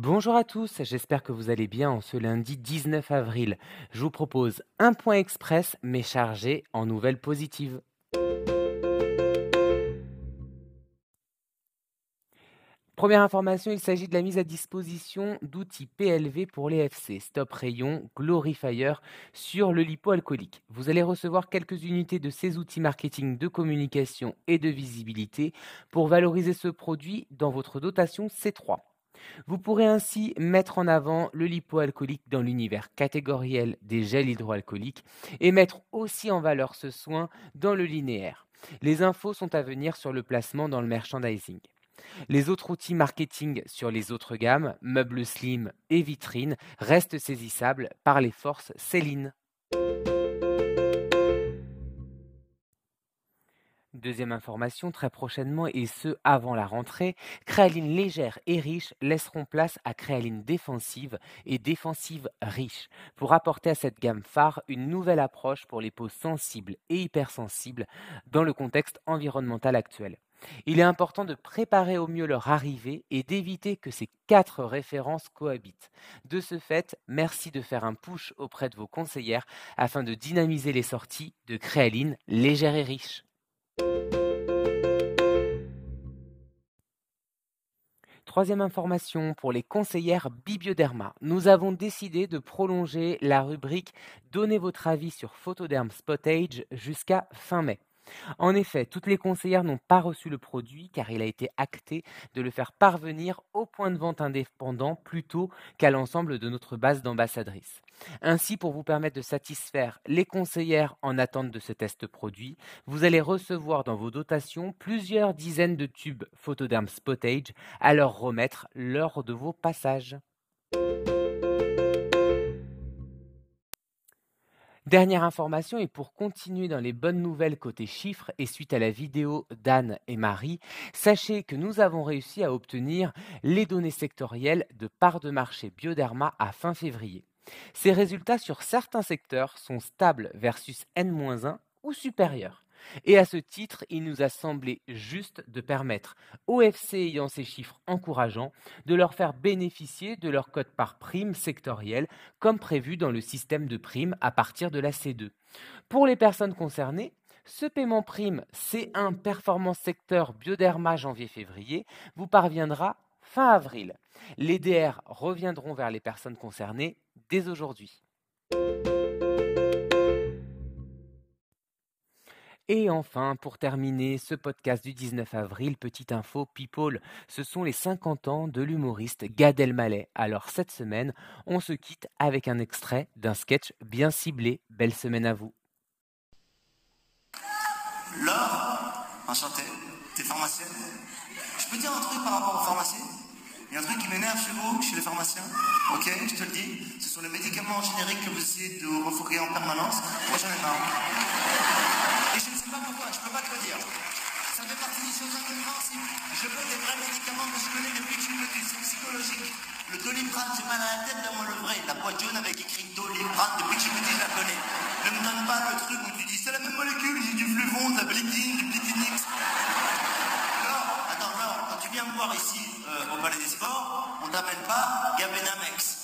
Bonjour à tous, j'espère que vous allez bien en ce lundi 19 avril. Je vous propose un point express mais chargé en nouvelles positives. Première information, il s'agit de la mise à disposition d'outils PLV pour les FC, Stop Rayon, Glorifier sur le lipo-alcoolique. Vous allez recevoir quelques unités de ces outils marketing de communication et de visibilité pour valoriser ce produit dans votre dotation C3. Vous pourrez ainsi mettre en avant le lipo-alcoolique dans l'univers catégoriel des gels hydroalcooliques et mettre aussi en valeur ce soin dans le linéaire. Les infos sont à venir sur le placement dans le merchandising. Les autres outils marketing sur les autres gammes, meubles slim et vitrines, restent saisissables par les forces Céline. Deuxième information, très prochainement, et ce avant la rentrée, créaline légère et riche laisseront place à créaline défensive et défensive riche pour apporter à cette gamme phare une nouvelle approche pour les peaux sensibles et hypersensibles dans le contexte environnemental actuel. Il est important de préparer au mieux leur arrivée et d'éviter que ces quatre références cohabitent. De ce fait, merci de faire un push auprès de vos conseillères afin de dynamiser les sorties de créaline légère et riche. Troisième information pour les conseillères Bibioderma. Nous avons décidé de prolonger la rubrique Donnez votre avis sur Photoderm Spotage jusqu'à fin mai. En effet, toutes les conseillères n'ont pas reçu le produit car il a été acté de le faire parvenir au point de vente indépendant plutôt qu'à l'ensemble de notre base d'ambassadrices. Ainsi, pour vous permettre de satisfaire les conseillères en attente de ce test produit, vous allez recevoir dans vos dotations plusieurs dizaines de tubes Photoderm Spotage à leur remettre lors de vos passages. Dernière information, et pour continuer dans les bonnes nouvelles côté chiffres et suite à la vidéo d'Anne et Marie, sachez que nous avons réussi à obtenir les données sectorielles de part de marché Bioderma à fin février. Ces résultats sur certains secteurs sont stables versus N-1 ou supérieurs. Et à ce titre, il nous a semblé juste de permettre aux FC ayant ces chiffres encourageants de leur faire bénéficier de leur code par prime sectoriel comme prévu dans le système de primes à partir de la C2. Pour les personnes concernées, ce paiement prime C1 performance secteur bioderma janvier-février vous parviendra fin avril. Les DR reviendront vers les personnes concernées dès aujourd'hui. Et enfin, pour terminer ce podcast du 19 avril, petite info people, ce sont les 50 ans de l'humoriste Gad Elmaleh. Alors cette semaine, on se quitte avec un extrait d'un sketch bien ciblé. Belle semaine à vous. Laure, enchanté, t'es pharmacienne Je peux dire un truc par rapport aux pharmacies Il y a un truc qui m'énerve chez vous, chez les pharmaciens, ok, je te le dis, ce sont les médicaments génériques que vous essayez de refourguer en permanence. Moi j'en ai marre ne sais pas pourquoi, je ne peux pas te le dire. Ça fait partie des choses incompréhensibles. Je veux des vrais médicaments que je connais depuis que je suis petit, c'est psychologique. Doliprane, j'ai mal à la tête, donne-moi le vrai. La boîte jaune avec écrit doliprane, depuis que je petit, je la connais. Ne me donne pas le truc où tu dis, c'est la même molécule, j'ai du fluvon, de la blittine, du blitinix. Laure, attends, Laure, quand tu viens me voir ici euh, au Palais des Sports, on t'appelle pas Gabenamex.